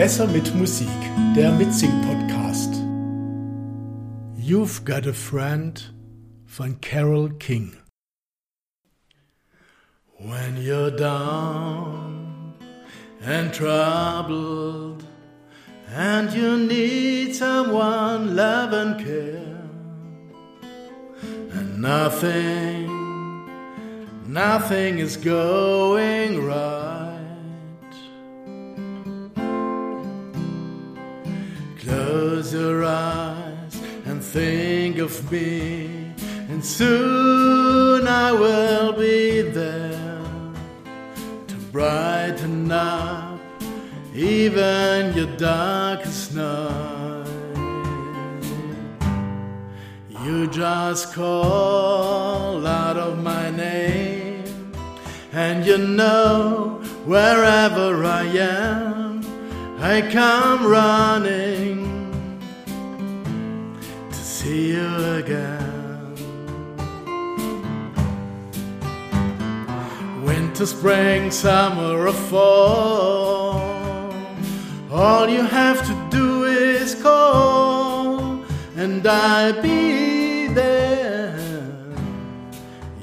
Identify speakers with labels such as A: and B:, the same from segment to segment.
A: Besser mit Musik, der Mitsing-Podcast. You've Got a Friend von Carole King. When you're down and troubled and you need someone love and care and nothing nothing is going right close your eyes and think of me and soon I will be there to brighten up even your darkest night. You just call out of my name, and you know wherever I am, I come running see you again. Winter, spring, summer, or fall. All you have to do is call, and I'll be there.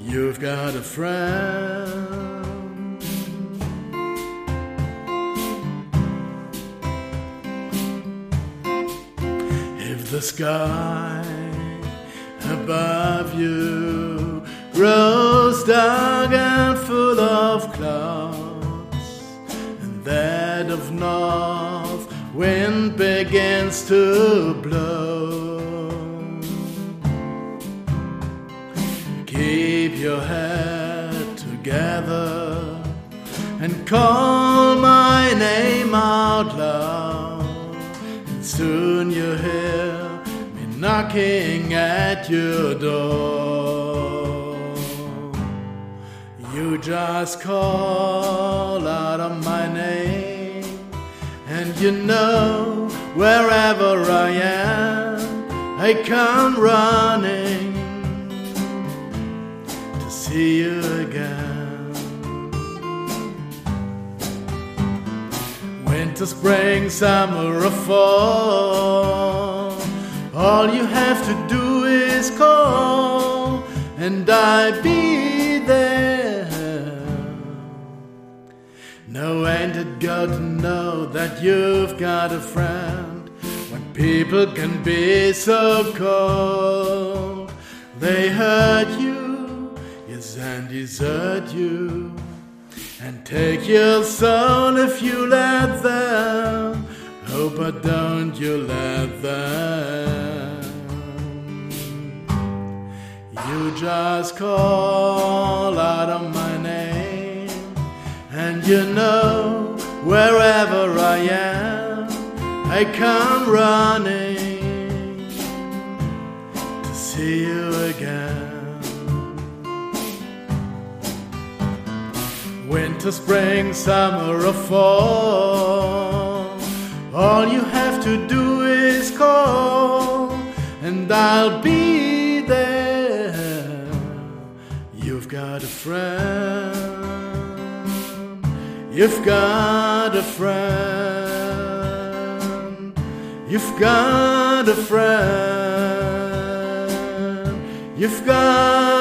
A: You've got a friend. The sky above you grows dark and full of clouds, and that of north wind begins to blow. Keep your head together and call my name out loud, and soon you hear knocking at your door. You just call out of my name, and you know wherever I am, I come running to see you again. Winter, spring, summer, or fall, have to do is call, and I'll be there. No, ain't it good to know that you've got a friend when people can be so cold? They hurt you, yes, and desert you, and take your soul if you let them. Oh, but don't you let them. You just call out of my name, and you know wherever I am, I come running to see you again. Winter, spring, summer, or fall, all you have to do is call, and I'll be there. You've got a friend. You've got a friend. You've got a friend. You've got.